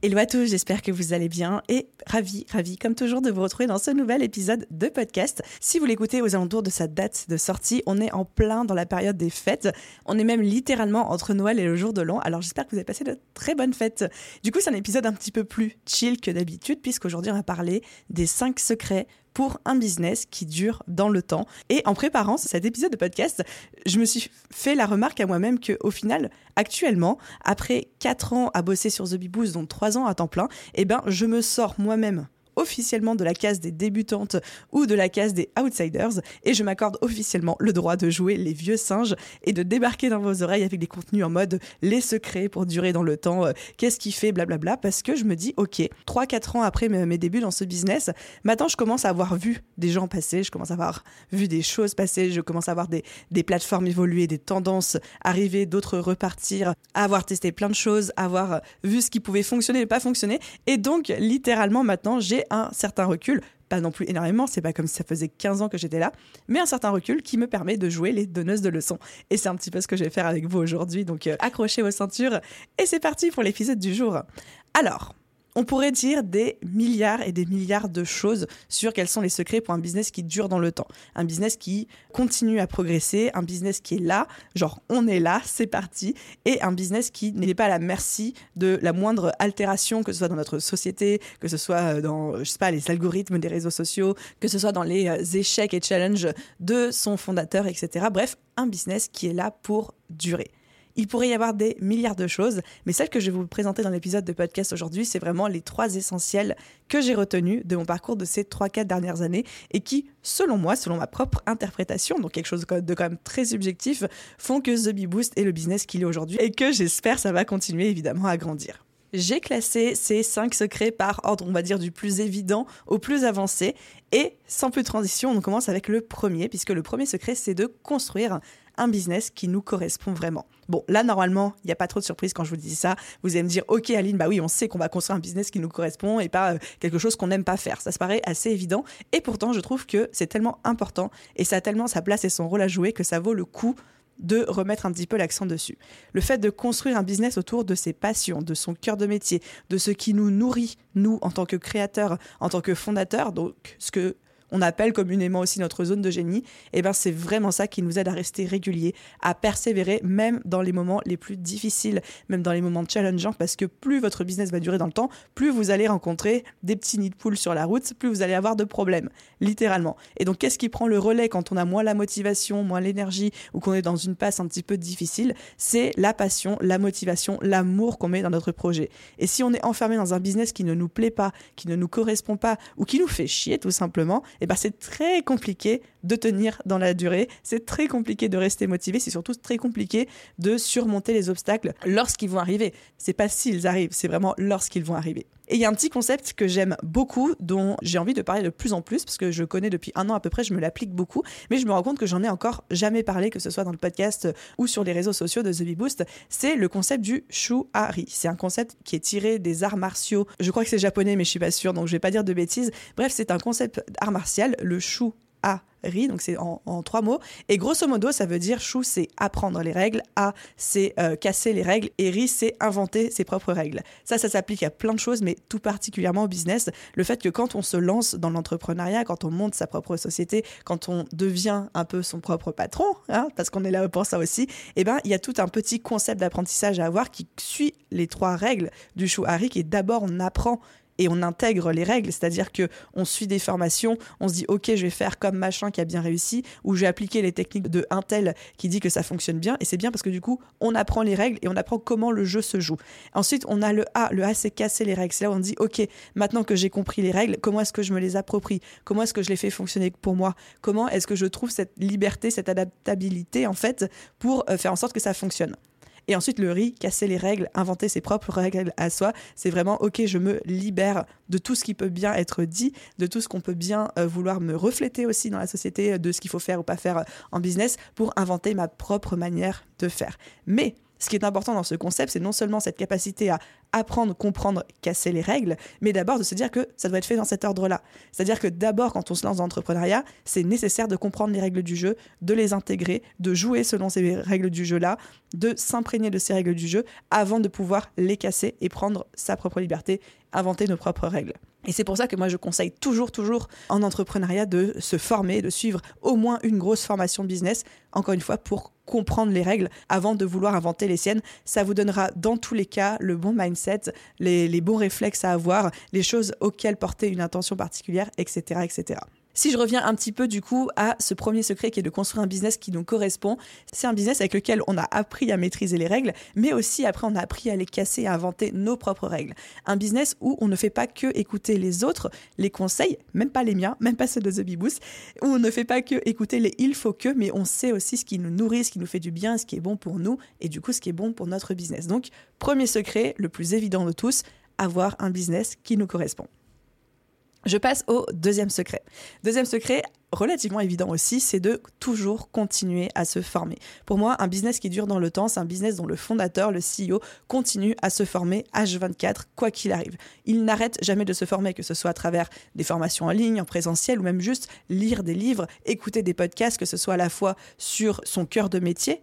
Hello à tous, j'espère que vous allez bien et ravi, ravi comme toujours de vous retrouver dans ce nouvel épisode de podcast. Si vous l'écoutez aux alentours de sa date de sortie, on est en plein dans la période des fêtes. On est même littéralement entre Noël et le jour de l'an. Alors j'espère que vous avez passé de très bonnes fêtes. Du coup, c'est un épisode un petit peu plus chill que d'habitude puisqu'aujourd'hui on va parler des 5 secrets pour un business qui dure dans le temps. Et en préparant cet épisode de podcast, je me suis fait la remarque à moi-même que au final, actuellement, après 4 ans à bosser sur The Bee Boost, dont 3 ans à temps plein, eh ben, je me sors moi-même officiellement de la case des débutantes ou de la case des outsiders et je m'accorde officiellement le droit de jouer les vieux singes et de débarquer dans vos oreilles avec des contenus en mode les secrets pour durer dans le temps, euh, qu'est-ce qui fait, blablabla, parce que je me dis, ok, 3-4 ans après mes débuts dans ce business, maintenant je commence à avoir vu des gens passer, je commence à avoir vu des choses passer, je commence à avoir des, des plateformes évoluer, des tendances arriver, d'autres repartir, avoir testé plein de choses, avoir vu ce qui pouvait fonctionner et pas fonctionner. Et donc, littéralement, maintenant, j'ai un certain recul, pas non plus énormément, c'est pas comme si ça faisait 15 ans que j'étais là, mais un certain recul qui me permet de jouer les donneuses de leçons. Et c'est un petit peu ce que je vais faire avec vous aujourd'hui, donc euh, accrochez vos ceintures et c'est parti pour l'épisode du jour. Alors, on pourrait dire des milliards et des milliards de choses sur quels sont les secrets pour un business qui dure dans le temps. Un business qui continue à progresser, un business qui est là, genre on est là, c'est parti, et un business qui n'est pas à la merci de la moindre altération, que ce soit dans notre société, que ce soit dans, sais pas, les algorithmes des réseaux sociaux, que ce soit dans les euh, échecs et challenges de son fondateur, etc. Bref, un business qui est là pour durer. Il pourrait y avoir des milliards de choses, mais celle que je vais vous présenter dans l'épisode de podcast aujourd'hui, c'est vraiment les trois essentiels que j'ai retenus de mon parcours de ces 3-4 dernières années et qui, selon moi, selon ma propre interprétation, donc quelque chose de quand même très subjectif, font que The Bee Boost est le business qu'il est aujourd'hui et que j'espère ça va continuer évidemment à grandir. J'ai classé ces 5 secrets par ordre, on va dire, du plus évident au plus avancé. Et sans plus de transition, on commence avec le premier, puisque le premier secret, c'est de construire un business qui nous correspond vraiment. Bon, là, normalement, il n'y a pas trop de surprise quand je vous dis ça. Vous allez me dire, OK, Aline, bah oui, on sait qu'on va construire un business qui nous correspond et pas euh, quelque chose qu'on n'aime pas faire. Ça se paraît assez évident. Et pourtant, je trouve que c'est tellement important et ça a tellement sa place et son rôle à jouer que ça vaut le coup de remettre un petit peu l'accent dessus. Le fait de construire un business autour de ses passions, de son cœur de métier, de ce qui nous nourrit, nous, en tant que créateurs, en tant que fondateurs, donc ce que on appelle communément aussi notre zone de génie, et eh ben c'est vraiment ça qui nous aide à rester réguliers, à persévérer même dans les moments les plus difficiles, même dans les moments challengeants, parce que plus votre business va durer dans le temps, plus vous allez rencontrer des petits nids de poules sur la route, plus vous allez avoir de problèmes, littéralement. Et donc qu'est-ce qui prend le relais quand on a moins la motivation, moins l'énergie, ou qu'on est dans une passe un petit peu difficile? C'est la passion, la motivation, l'amour qu'on met dans notre projet. Et si on est enfermé dans un business qui ne nous plaît pas, qui ne nous correspond pas, ou qui nous fait chier tout simplement, eh ben c'est très compliqué de tenir dans la durée, c'est très compliqué de rester motivé, c'est surtout très compliqué de surmonter les obstacles lorsqu'ils vont arriver. C'est pas s'ils arrivent, c'est vraiment lorsqu'ils vont arriver. Et il y a un petit concept que j'aime beaucoup, dont j'ai envie de parler de plus en plus, parce que je connais depuis un an à peu près, je me l'applique beaucoup, mais je me rends compte que j'en ai encore jamais parlé, que ce soit dans le podcast ou sur les réseaux sociaux de The Bee Boost. C'est le concept du shu-ari. C'est un concept qui est tiré des arts martiaux. Je crois que c'est japonais, mais je suis pas sûre, donc je vais pas dire de bêtises. Bref, c'est un concept art martial, le shu ri, donc c'est en, trois mots. Et grosso modo, ça veut dire chou, c'est apprendre les règles, a, c'est euh, casser les règles, et ri, c'est inventer ses propres règles. Ça, ça s'applique à plein de choses, mais tout particulièrement au business. Le fait que quand on se lance dans l'entrepreneuriat, quand on monte sa propre société, quand on devient un peu son propre patron, hein, parce qu'on est là pour ça aussi, eh ben, il y a tout un petit concept d'apprentissage à avoir qui suit les trois règles du chou Harry, qui est d'abord on apprend et on intègre les règles, c'est-à-dire que on suit des formations, on se dit ok je vais faire comme machin qui a bien réussi ou je vais appliquer les techniques de Intel qui dit que ça fonctionne bien. Et c'est bien parce que du coup on apprend les règles et on apprend comment le jeu se joue. Ensuite on a le A, le A c'est casser les règles, c'est là où on dit ok maintenant que j'ai compris les règles, comment est-ce que je me les approprie, comment est-ce que je les fais fonctionner pour moi, comment est-ce que je trouve cette liberté, cette adaptabilité en fait pour euh, faire en sorte que ça fonctionne? Et ensuite, le riz, casser les règles, inventer ses propres règles à soi, c'est vraiment, ok, je me libère de tout ce qui peut bien être dit, de tout ce qu'on peut bien euh, vouloir me refléter aussi dans la société, de ce qu'il faut faire ou pas faire en business pour inventer ma propre manière de faire. Mais ce qui est important dans ce concept, c'est non seulement cette capacité à apprendre, comprendre, casser les règles, mais d'abord de se dire que ça doit être fait dans cet ordre-là. C'est-à-dire que d'abord, quand on se lance dans l'entrepreneuriat, c'est nécessaire de comprendre les règles du jeu, de les intégrer, de jouer selon ces règles du jeu-là, de s'imprégner de ces règles du jeu avant de pouvoir les casser et prendre sa propre liberté, inventer nos propres règles. Et c'est pour ça que moi je conseille toujours, toujours en entrepreneuriat de se former, de suivre au moins une grosse formation business, encore une fois, pour comprendre les règles avant de vouloir inventer les siennes. Ça vous donnera dans tous les cas le bon mindset, les, bons réflexes à avoir, les choses auxquelles porter une attention particulière, etc. etc. Si je reviens un petit peu du coup à ce premier secret qui est de construire un business qui nous correspond, c'est un business avec lequel on a appris à maîtriser les règles, mais aussi après on a appris à les casser, à inventer nos propres règles. Un business où on ne fait pas que écouter les autres, les conseils, même pas les miens, même pas ceux de The Bee Boost, où on ne fait pas que écouter les il faut que, mais on sait aussi ce qui nous nourrit, ce qui nous fait du bien, ce qui est bon pour nous et du coup ce qui est bon pour notre business. Donc premier secret, le plus évident de tous, avoir un business qui nous correspond. Je passe au deuxième secret. Deuxième secret, relativement évident aussi, c'est de toujours continuer à se former. Pour moi, un business qui dure dans le temps, c'est un business dont le fondateur, le CEO, continue à se former H24, quoi qu'il arrive. Il n'arrête jamais de se former, que ce soit à travers des formations en ligne, en présentiel, ou même juste lire des livres, écouter des podcasts, que ce soit à la fois sur son cœur de métier,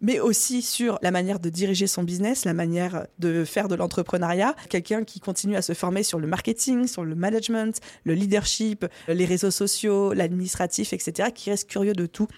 mais aussi sur la manière de diriger son business, la manière de faire de l'entrepreneuriat. Quelqu'un qui continue à se former sur le marketing, sur le management, le leadership, les réseaux sociaux, l'administratif, etc., qui reste curieux de tout.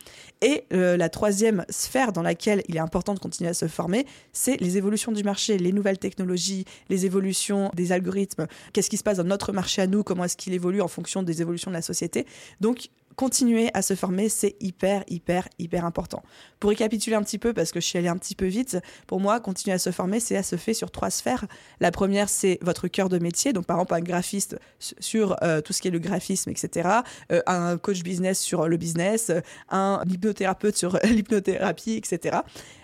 Et euh, la troisième sphère dans laquelle il est important de continuer à se former, c'est les évolutions du marché, les nouvelles technologies, les évolutions des algorithmes. Qu'est-ce qui se passe dans notre marché à nous? Comment est-ce qu'il évolue en fonction des évolutions de la société? Donc, continuer à se former, c'est hyper, hyper, hyper important. Pour récapituler un petit peu, parce que je suis allée un petit peu vite, pour moi, continuer à se former, c'est à se faire sur trois sphères. La première, c'est votre cœur de métier, donc par exemple un graphiste sur euh, tout ce qui est le graphisme, etc. Euh, un coach business sur le business, un hypnothérapeute sur l'hypnothérapie, etc.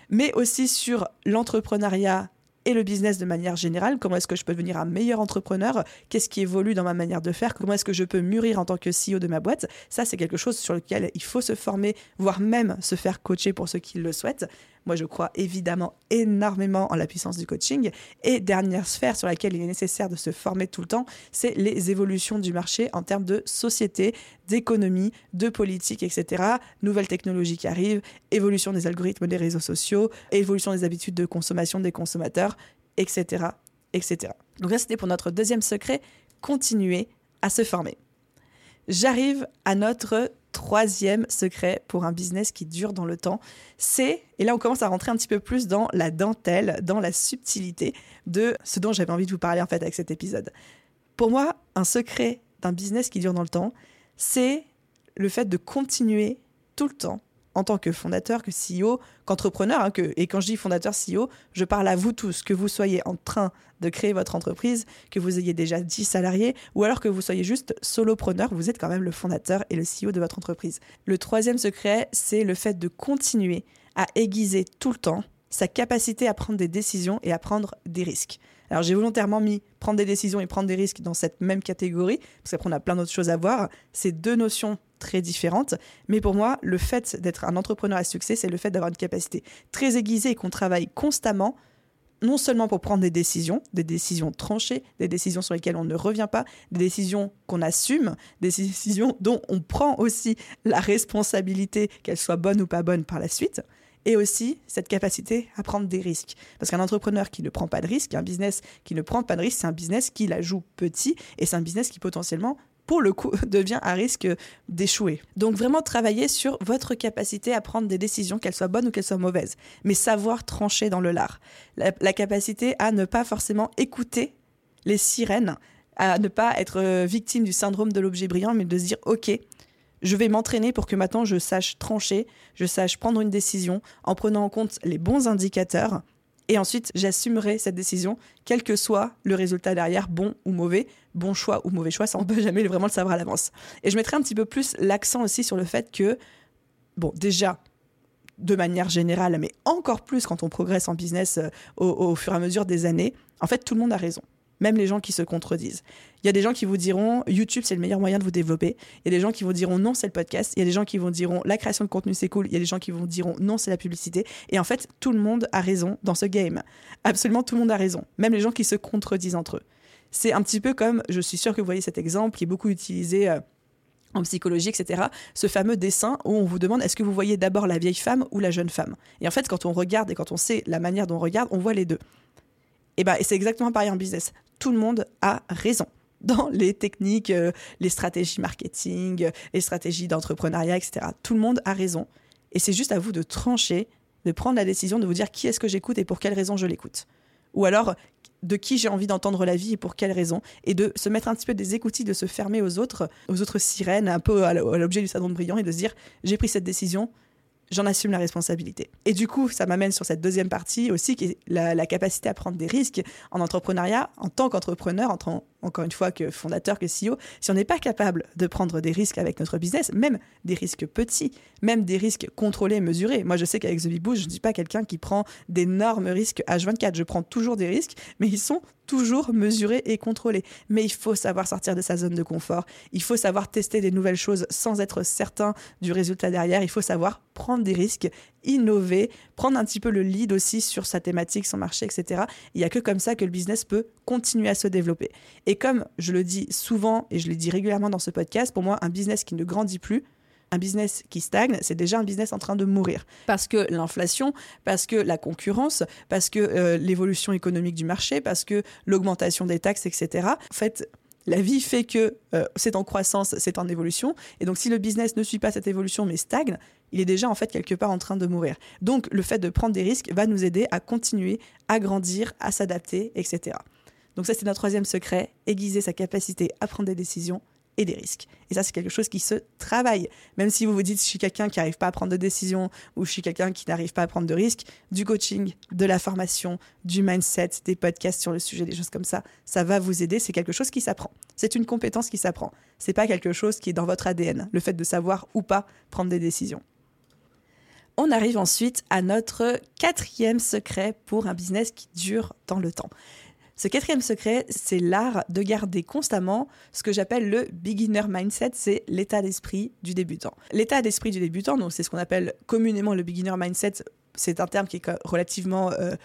Mais aussi sur l'entrepreneuriat le business de manière générale. Comment est-ce que je peux devenir un meilleur entrepreneur Qu'est-ce qui évolue dans ma manière de faire Comment est-ce que je peux mûrir en tant que CEO de ma boîte Ça, c'est quelque chose sur lequel il faut se former, voire même se faire coacher pour ceux qui le souhaitent. Moi, je crois évidemment énormément en la puissance du coaching. Et dernière sphère sur laquelle il est nécessaire de se former tout le temps, c'est les évolutions du marché en termes de société, d'économie, de politique, etc. Nouvelles technologies qui arrivent, évolution des algorithmes des réseaux sociaux, évolution des habitudes de consommation des consommateurs, etc. etc. Donc ça, c'était pour notre deuxième secret, continuer à se former. J'arrive à notre troisième secret pour un business qui dure dans le temps, c'est, et là on commence à rentrer un petit peu plus dans la dentelle, dans la subtilité de ce dont j'avais envie de vous parler en fait avec cet épisode. Pour moi, un secret d'un business qui dure dans le temps, c'est le fait de continuer tout le temps en tant que fondateur, que CEO, qu'entrepreneur, hein, et quand je dis fondateur, CEO, je parle à vous tous, que vous soyez en train de créer votre entreprise, que vous ayez déjà 10 salariés, ou alors que vous soyez juste solopreneur, vous êtes quand même le fondateur et le CEO de votre entreprise. Le troisième secret, c'est le fait de continuer à aiguiser tout le temps sa capacité à prendre des décisions et à prendre des risques. Alors j'ai volontairement mis prendre des décisions et prendre des risques dans cette même catégorie, parce qu'après on a plein d'autres choses à voir. C'est deux notions très différentes, mais pour moi, le fait d'être un entrepreneur à succès, c'est le fait d'avoir une capacité très aiguisée et qu'on travaille constamment non seulement pour prendre des décisions, des décisions tranchées, des décisions sur lesquelles on ne revient pas, des décisions qu'on assume, des décisions dont on prend aussi la responsabilité, qu'elles soient bonnes ou pas bonnes par la suite, et aussi cette capacité à prendre des risques. Parce qu'un entrepreneur qui ne prend pas de risques, un business qui ne prend pas de risques, c'est un business qui la joue petit et c'est un business qui potentiellement pour le coup, devient à risque d'échouer. Donc vraiment travailler sur votre capacité à prendre des décisions, qu'elles soient bonnes ou qu'elles soient mauvaises, mais savoir trancher dans le lard. La, capacité à ne pas forcément écouter les sirènes, à ne pas être euh, victime du syndrome de l'objet brillant, mais de se dire, OK, je vais m'entraîner pour que maintenant je sache trancher, je sache prendre une décision en prenant en compte les bons indicateurs. Et ensuite, j'assumerai cette décision, quel que soit le résultat derrière, bon ou mauvais, bon choix ou mauvais choix, ça on peut jamais vraiment le savoir à l'avance. Et je mettrai un petit peu plus l'accent aussi sur le fait que, bon, déjà, de manière générale, mais encore plus quand on progresse en business euh, au, fur et à mesure des années, en fait, tout le monde a raison. Même les gens qui se contredisent. Il y a des gens qui vous diront YouTube, c'est le meilleur moyen de vous développer. Il y a des gens qui vous diront non, c'est le podcast. Il y a des gens qui vont diront la création de contenu, c'est cool. Il y a des gens qui vont diront non, c'est la publicité. Et en fait, tout le monde a raison dans ce game. Absolument tout le monde a raison. Même les gens qui se contredisent entre eux. C'est un petit peu comme, je suis sûre que vous voyez cet exemple qui est beaucoup utilisé. Euh, en psychologie, etc., ce fameux dessin où on vous demande est-ce que vous voyez d'abord la vieille femme ou la jeune femme? Et en fait, quand on regarde et quand on sait la manière dont on regarde, on voit les deux. Et, ben, c'est exactement pareil en business. Tout le monde a raison dans les techniques, euh, les stratégies marketing, euh, les stratégies d'entrepreneuriat, etc. Tout le monde a raison. Et c'est juste à vous de trancher, de prendre la décision de vous dire qui est-ce que j'écoute et pour quelle raison je l'écoute. Ou alors, de qui j'ai envie d'entendre la vie et pour quelles raisons, et de se mettre un petit peu des écoutilles, de se fermer aux autres, aux autres sirènes, un peu à l'objet du de brillant, et de se dire j'ai pris cette décision, j'en assume la responsabilité. Et du coup, ça m'amène sur cette deuxième partie aussi, qui est la, capacité à prendre des risques en entrepreneuriat, en tant qu'entrepreneur, en, encore une fois que fondateur, que CEO, si on n'est pas capable de prendre des risques avec notre business, même des risques petits, même des risques contrôlés, mesurés. Moi, je sais qu'avec The Big je ne suis pas quelqu'un qui prend d'énormes risques H24. Je prends toujours des risques, mais ils sont toujours mesurés et contrôlés. Mais il faut savoir sortir de sa zone de confort. Il faut savoir tester des nouvelles choses sans être certain du résultat derrière. Il faut savoir prendre des risques, innover, prendre un petit peu le lead aussi sur sa thématique, son marché, etc. Il n'y a que comme ça que le business peut continuer à se développer. Et comme je le dis souvent et je le dis régulièrement dans ce podcast, pour moi, un business qui ne grandit plus, un business qui stagne, c'est déjà un business en train de mourir. Parce que l'inflation, parce que la concurrence, parce que euh, l'évolution économique du marché, parce que l'augmentation des taxes, etc. En fait, la vie fait que euh, c'est en croissance, c'est en évolution. Et donc, si le business ne suit pas cette évolution mais stagne, il est déjà en fait quelque part en train de mourir. Donc, le fait de prendre des risques va nous aider à continuer à grandir, à s'adapter, etc. Donc ça, c'est notre troisième secret, aiguiser sa capacité à prendre des décisions et des risques. Et ça, c'est quelque chose qui se travaille. Même si vous vous dites, je suis quelqu'un qui n'arrive pas à prendre de décisions ou je suis quelqu'un qui n'arrive pas à prendre de risques, du coaching, de la formation, du mindset, des podcasts sur le sujet, des choses comme ça, ça va vous aider. C'est quelque chose qui s'apprend. C'est une compétence qui s'apprend. C'est pas quelque chose qui est dans votre ADN, le fait de savoir ou pas prendre des décisions. On arrive ensuite à notre quatrième secret pour un business qui dure dans le temps. Ce quatrième secret, c'est l'art de garder constamment ce que j'appelle le beginner mindset, c'est l'état d'esprit du débutant. L'état d'esprit du débutant, donc c'est ce qu'on appelle communément le beginner mindset, c'est un terme qui est relativement euh,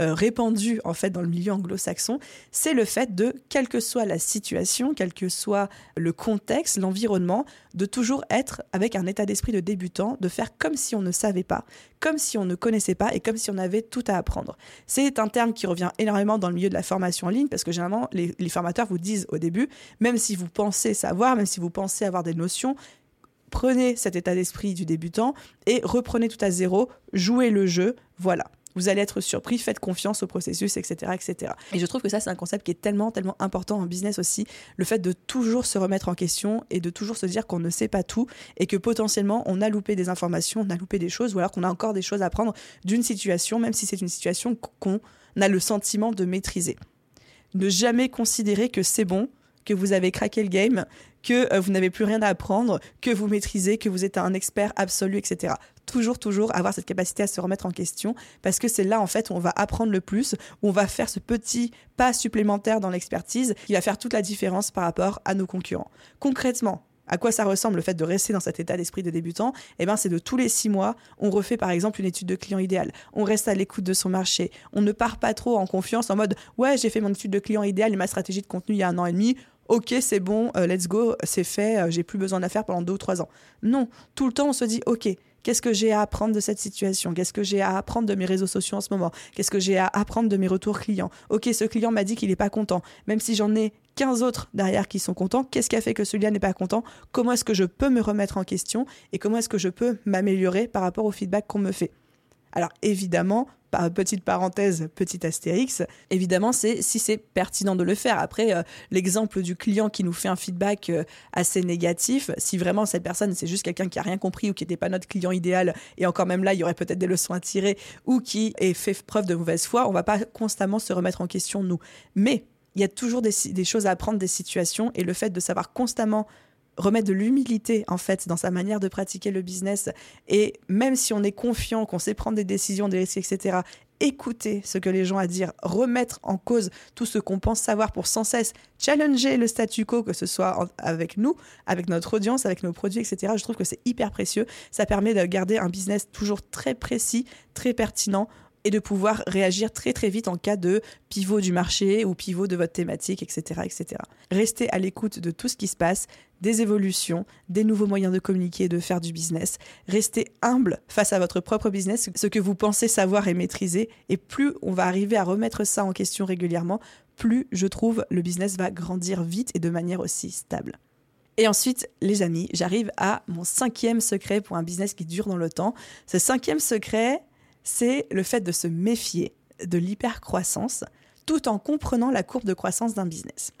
euh, répandu en fait dans le milieu anglo-saxon, c'est le fait de, quelle que soit la situation, quel que soit le contexte, l'environnement, de toujours être avec un état d'esprit de débutant, de faire comme si on ne savait pas, comme si on ne connaissait pas et comme si on avait tout à apprendre. C'est un terme qui revient énormément dans le milieu de la formation en ligne parce que généralement les, les formateurs vous disent au début, même si vous pensez savoir, même si vous pensez avoir des notions, prenez cet état d'esprit du débutant et reprenez tout à zéro, jouez le jeu, voilà vous allez être surpris, faites confiance au processus, etc., etc. Et je trouve que ça, c'est un concept qui est tellement, tellement important en business aussi, le fait de toujours se remettre en question et de toujours se dire qu'on ne sait pas tout et que potentiellement on a loupé des informations, on a loupé des choses, ou alors qu'on a encore des choses à apprendre d'une situation, même si c'est une situation qu'on a le sentiment de maîtriser. Ne jamais considérer que c'est bon, que vous avez craqué le game, que euh, vous n'avez plus rien à apprendre, que vous maîtrisez, que vous êtes un expert absolu, etc. Toujours, toujours avoir cette capacité à se remettre en question, parce que c'est là, en fait, où on va apprendre le plus, où on va faire ce petit pas supplémentaire dans l'expertise qui va faire toute la différence par rapport à nos concurrents. Concrètement, à quoi ça ressemble le fait de rester dans cet état d'esprit de débutant? Eh ben, c'est de tous les six mois, on refait par exemple une étude de client idéal. On reste à l'écoute de son marché. On ne part pas trop en confiance en mode ouais, j'ai fait mon étude de client idéal et ma stratégie de contenu il y a un an et demi ok, c'est bon, euh, let's go, c'est fait, euh, j'ai plus besoin de faire pendant deux ou trois ans. Non, tout le temps on se dit, ok, qu'est-ce que j'ai à apprendre de cette situation? Qu'est-ce que j'ai à apprendre de mes réseaux sociaux en ce moment? Qu'est-ce que j'ai à apprendre de mes retours clients? Ok, ce client m'a dit qu'il n'est pas content, même si j'en ai 15 autres derrière qui sont contents, qu'est-ce qui a fait que celui-là n'est pas content? Comment est-ce que je peux me remettre en question et comment est-ce que je peux m'améliorer par rapport au feedback qu'on me fait? Alors évidemment, petite parenthèse, petit astérix, évidemment, c'est si c'est pertinent de le faire. Après, euh, l'exemple du client qui nous fait un feedback euh, assez négatif, si vraiment cette personne, c'est juste quelqu'un qui a rien compris ou qui n'était pas notre client idéal, et encore même là, il y aurait peut-être des leçons à tirer, ou qui ait fait preuve de mauvaise foi, on va pas constamment se remettre en question, nous. Mais il y a toujours des choses à apprendre des situations, et le fait de savoir constamment remettre de l'humilité en fait dans sa manière de pratiquer le business et même si on est confiant, qu'on sait prendre des décisions, des risques, etc., écouter ce que les gens ont à dire, remettre en cause tout ce qu'on pense savoir pour sans cesse challenger le statu quo, que ce soit avec nous, avec notre audience, avec nos produits, etc. Je trouve que c'est hyper précieux. Ça permet de garder un business toujours très précis, très pertinent et de pouvoir réagir très très vite en cas de pivot du marché ou pivot de votre thématique, etc. etc. Restez à l'écoute de tout ce qui se passe, des évolutions, des nouveaux moyens de communiquer et de faire du business. Restez humble face à votre propre business, ce que vous pensez savoir et maîtriser, et plus on va arriver à remettre ça en question régulièrement, plus je trouve le business va grandir vite et de manière aussi stable. Et ensuite, les amis, j'arrive à mon cinquième secret pour un business qui dure dans le temps. Ce cinquième secret, c'est le fait de se méfier de l'hypercroissance tout en comprenant la courbe de croissance d'un business.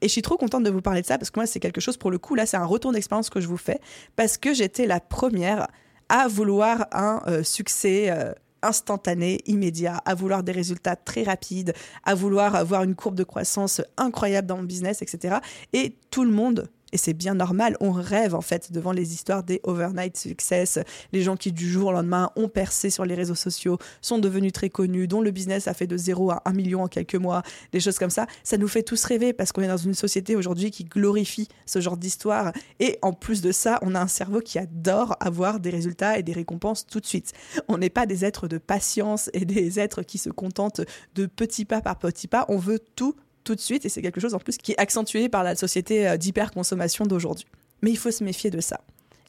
Et je suis trop contente de vous parler de ça parce que moi, c'est quelque chose pour le coup, là, c'est un retour d'expérience que je vous fais parce que j'étais la première à vouloir un euh, succès euh, instantané, immédiat, à vouloir des résultats très rapides, à vouloir avoir une courbe de croissance incroyable dans mon business, etc. Et tout le monde et c'est bien normal. On rêve en fait devant les histoires des overnight success, les gens qui du jour au lendemain ont percé sur les réseaux sociaux, sont devenus très connus, dont le business a fait de 0 à 1 million en quelques mois, des choses comme ça. Ça nous fait tous rêver parce qu'on est dans une société aujourd'hui qui glorifie ce genre d'histoire. Et en plus de ça, on a un cerveau qui adore avoir des résultats et des récompenses tout de suite. On n'est pas des êtres de patience et des êtres qui se contentent de petits pas par petits pas. On veut tout tout de suite et c'est quelque chose en plus qui est accentué par la société euh, d'hyperconsommation d'aujourd'hui. Mais il faut se méfier de ça.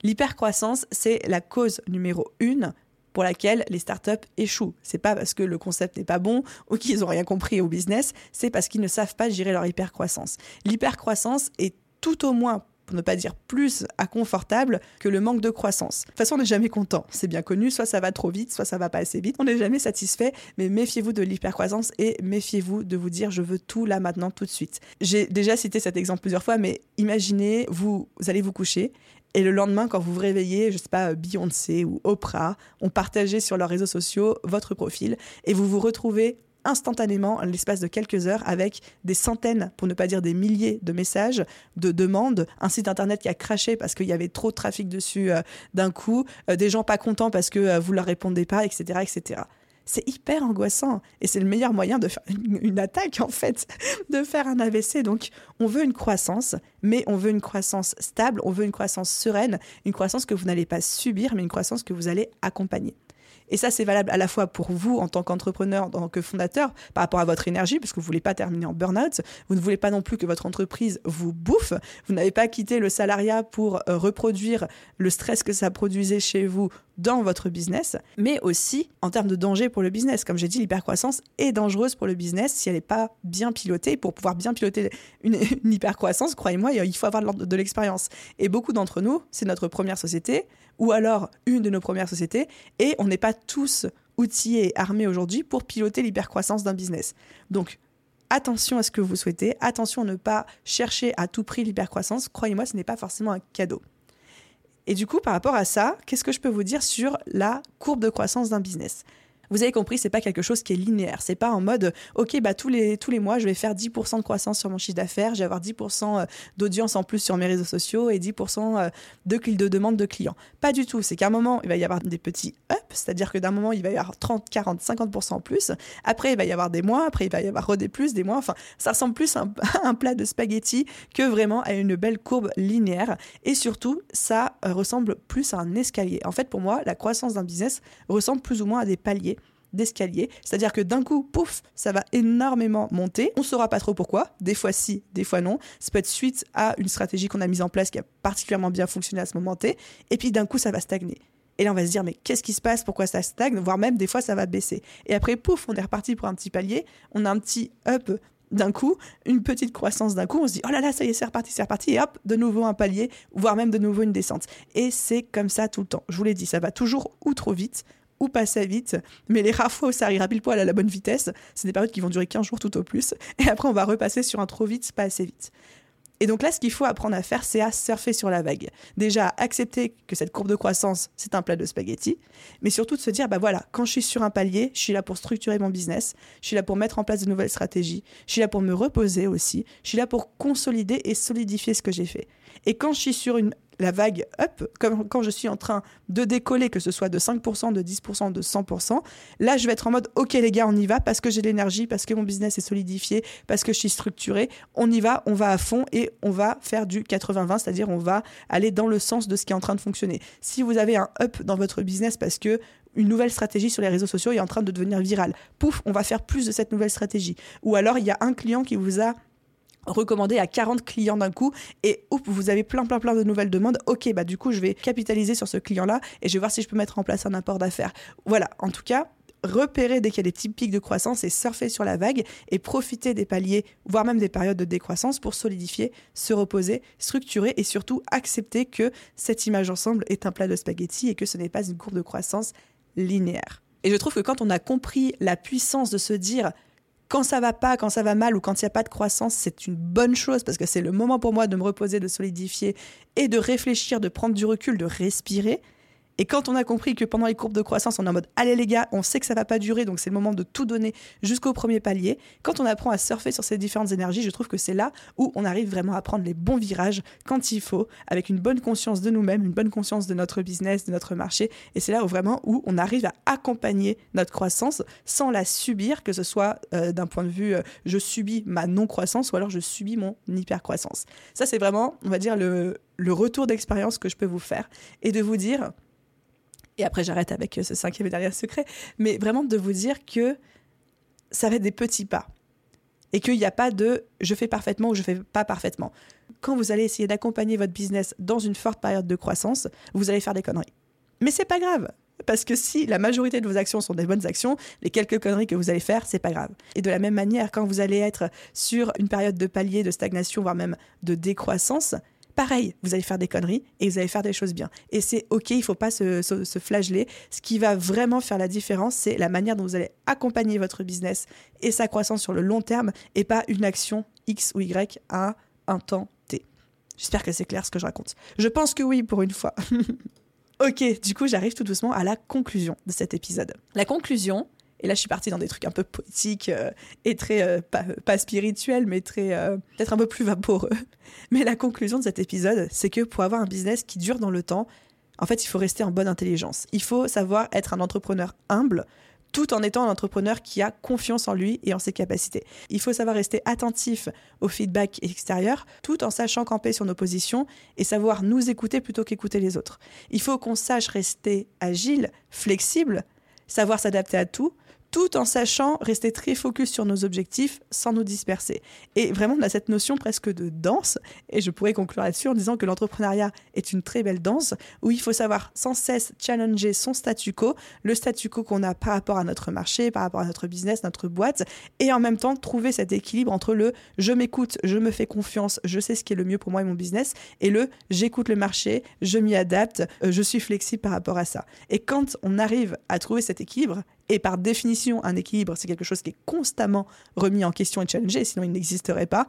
L'hypercroissance, c'est la cause numéro une pour laquelle les startups échouent. C'est pas parce que le concept n'est pas bon ou qu'ils n'ont rien compris au business, c'est parce qu'ils ne savent pas gérer leur hypercroissance. L'hypercroissance est tout au moins ne pas dire plus inconfortable que le manque de croissance. De toute façon, on n'est jamais content, c'est bien connu, soit ça va trop vite, soit ça va pas assez vite. On n'est jamais satisfait, mais méfiez-vous de l'hypercroissance et méfiez-vous de vous dire je veux tout là maintenant tout de suite. J'ai déjà cité cet exemple plusieurs fois, mais imaginez, vous, vous allez vous coucher et le lendemain, quand vous vous réveillez, je sais pas, Beyoncé ou Oprah ont partagé sur leurs réseaux sociaux votre profil et vous vous retrouvez instantanément, l'espace de quelques heures, avec des centaines, pour ne pas dire des milliers de messages, de demandes, un site internet qui a craché parce qu'il y avait trop de trafic dessus euh, d'un coup, euh, des gens pas contents parce que euh, vous leur répondez pas, etc., etc. C'est hyper angoissant et c'est le meilleur moyen de faire une, attaque en fait, de faire un AVC. Donc on veut une croissance, mais on veut une croissance stable, on veut une croissance sereine, une croissance que vous n'allez pas subir, mais une croissance que vous allez accompagner. Et ça, c'est valable à la fois pour vous en tant qu'entrepreneur, en tant que fondateur, par rapport à votre énergie, parce que vous ne voulez pas terminer en burn-out. Vous ne voulez pas non plus que votre entreprise vous bouffe. Vous n'avez pas quitté le salariat pour euh, reproduire le stress que ça produisait chez vous dans votre business, mais aussi en termes de danger pour le business. Comme j'ai dit, l'hypercroissance est dangereuse pour le business si elle n'est pas bien pilotée. Pour pouvoir bien piloter une, hypercroissance, croyez-moi, il faut avoir de l'expérience. Et beaucoup d'entre nous, c'est notre première société, ou alors une de nos premières sociétés, et on n'est pas tous outillés et armés aujourd'hui pour piloter l'hypercroissance d'un business. Donc, attention à ce que vous souhaitez, attention à ne pas chercher à tout prix l'hypercroissance. Croyez-moi, ce n'est pas forcément un cadeau. Et du coup, par rapport à ça, qu'est-ce que je peux vous dire sur la courbe de croissance d'un business? Vous avez compris, c'est pas quelque chose qui est linéaire. C'est pas en mode, ok, bah tous les tous les mois, je vais faire 10% de croissance sur mon chiffre d'affaires, je vais avoir 10% euh, d'audience en plus sur mes réseaux sociaux et 10% euh, de, de demande de clients. Pas du tout. C'est qu'à un moment, il va y avoir des petits ups, c'est-à-dire que d'un moment, il va y avoir 30, 40, 50% en plus. Après, il va y avoir des mois. Après, il va y avoir des plus, des mois. Enfin, ça ressemble plus à un, plat de spaghettis que vraiment à une belle courbe linéaire. Et surtout, ça euh, ressemble plus à un escalier. En fait, pour moi, la croissance d'un business ressemble plus ou moins à des paliers d'escalier. C'est-à-dire que d'un coup, pouf, ça va énormément monter. On ne saura pas trop pourquoi. Des fois si, des fois non. Ça peut être suite à une stratégie qu'on a mise en place qui a particulièrement bien fonctionné à ce moment T. Et puis d'un coup, ça va stagner. Et là, on va se dire, mais qu'est-ce qui se passe? Pourquoi ça stagne? Voire même, des fois, ça va baisser. Et après, pouf, on est reparti pour un petit palier. On a un petit up d'un coup, une petite croissance d'un coup, on se dit oh là là, ça y est, c'est reparti, c'est reparti, et hop, de nouveau un palier, voire même de nouveau une descente. Et c'est comme ça tout le temps. Je vous l'ai dit, ça va toujours ou trop vite, ou passer vite. Mais les rares fois où ça arrivera pile poil à la bonne vitesse, c'est des périodes qui vont durer 15 jours tout au plus. Et après, on va repasser sur un trop vite, pas assez vite. Et donc là, ce qu'il faut apprendre à faire, c'est à surfer sur la vague. Déjà, accepter que cette courbe de croissance, c'est un plat de spaghettis, mais surtout de se dire, bah voilà, quand je suis sur un palier, je suis là pour structurer mon business, je suis là pour mettre en place de nouvelles stratégies, je suis là pour me reposer aussi, je suis là pour consolider et solidifier ce que j'ai fait. Et quand je suis sur une la vague up, comme quand je suis en train de décoller, que ce soit de 5%, de 10%, de 100%, là, je vais être en mode, OK les gars, on y va parce que j'ai l'énergie, parce que mon business est solidifié, parce que je suis structuré, on y va, on va à fond et on va faire du 80-20, c'est-à-dire on va aller dans le sens de ce qui est en train de fonctionner. Si vous avez un up dans votre business parce que une nouvelle stratégie sur les réseaux sociaux est en train de devenir virale, pouf, on va faire plus de cette nouvelle stratégie. Ou alors, il y a un client qui vous a recommandé à 40 clients d'un coup et vous avez plein plein plein de nouvelles demandes. OK, bah du coup, je vais capitaliser sur ce client-là et je vais voir si je peux mettre en place un apport d'affaires. Voilà, en tout cas, repérer dès qu'il y a des petits pics de croissance et surfer sur la vague et profiter des paliers, voire même des périodes de décroissance pour solidifier, se reposer, structurer et surtout accepter que cette image ensemble est un plat de spaghettis et que ce n'est pas une courbe de croissance linéaire. Et je trouve que quand on a compris la puissance de se dire quand ça va pas, quand ça va mal ou quand il n'y a pas de croissance, c'est une bonne chose parce que c'est le moment pour moi de me reposer, de solidifier et de réfléchir, de prendre du recul, de respirer. Et quand on a compris que pendant les courbes de croissance, on est en mode allez les gars, on sait que ça va pas durer, donc c'est le moment de tout donner jusqu'au premier palier. Quand on apprend à surfer sur ces différentes énergies, je trouve que c'est là où on arrive vraiment à prendre les bons virages quand il faut, avec une bonne conscience de nous-mêmes, une bonne conscience de notre business, de notre marché. Et c'est là où vraiment où on arrive à accompagner notre croissance sans la subir, que ce soit euh, d'un point de vue euh, je subis ma non-croissance ou alors je subis mon hyper-croissance. Ça, c'est vraiment, on va dire, le, le retour d'expérience que je peux vous faire et de vous dire et après j'arrête avec euh, ce cinquième et dernier secret, mais vraiment de vous dire que ça va être des petits pas et qu'il n'y a pas de je fais parfaitement ou je fais pas parfaitement. Quand vous allez essayer d'accompagner votre business dans une forte période de croissance, vous allez faire des conneries. Mais c'est pas grave. Parce que si la majorité de vos actions sont des bonnes actions, les quelques conneries que vous allez faire, c'est pas grave. Et de la même manière, quand vous allez être sur une période de palier, de stagnation, voire même de décroissance, pareil, vous allez faire des conneries et vous allez faire des choses bien. Et c'est OK, il ne faut pas se, se, flageller. Ce qui va vraiment faire la différence, c'est la manière dont vous allez accompagner votre business et sa croissance sur le long terme et pas une action X ou Y à un temps T. J'espère que c'est clair ce que je raconte. Je pense que oui, pour une fois. ok, du coup, j'arrive tout doucement à la conclusion de cet épisode. La conclusion, et là, je suis partie dans des trucs un peu poétiques euh, et très, euh, pas, spirituels, mais très, euh, peut-être un peu plus vaporeux. Mais la conclusion de cet épisode, c'est que pour avoir un business qui dure dans le temps, en fait, il faut rester en bonne intelligence. Il faut savoir être un entrepreneur humble, tout en étant un entrepreneur qui a confiance en lui et en ses capacités. Il faut savoir rester attentif au feedback extérieur, tout en sachant camper sur nos positions et savoir nous écouter plutôt qu'écouter les autres. Il faut qu'on sache rester agile, flexible, savoir s'adapter à tout, tout en sachant rester très focus sur nos objectifs sans nous disperser. Et vraiment, on a cette notion presque de danse, et je pourrais conclure là-dessus en disant que l'entrepreneuriat est une très belle danse où il faut savoir sans cesse challenger son statu quo, le statu quo qu'on a par rapport à notre marché, par rapport à notre business, notre boîte, et en même temps trouver cet équilibre entre le je m'écoute, je me fais confiance, je sais ce qui est le mieux pour moi et mon business, et le j'écoute le marché, je m'y adapte, euh, je suis flexible par rapport à ça. Et quand on arrive à trouver cet équilibre, et par définition, un équilibre, c'est quelque chose qui est constamment remis en question et challengé, sinon il n'existerait pas.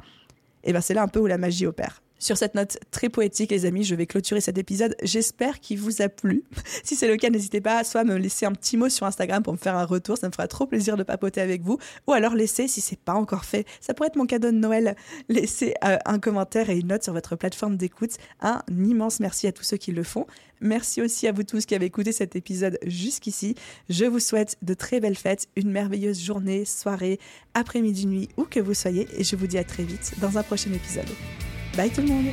Et bien c'est là un peu où la magie opère. Sur cette note très poétique, les amis, je vais clôturer cet épisode. J'espère qu'il vous a plu. Si c'est le cas, n'hésitez pas soit à me laisser un petit mot sur Instagram pour me faire un retour. Ça me fera trop plaisir de papoter avec vous. Ou alors laissez, si c'est pas encore fait, ça pourrait être mon cadeau de Noël. Laissez euh, un commentaire et une note sur votre plateforme d'écoute. Un immense merci à tous ceux qui le font. Merci aussi à vous tous qui avez écouté cet épisode jusqu'ici. Je vous souhaite de très belles fêtes, une merveilleuse journée, soirée, après-midi, nuit, où que vous soyez. Et je vous dis à très vite dans un prochain épisode. Bye tout le monde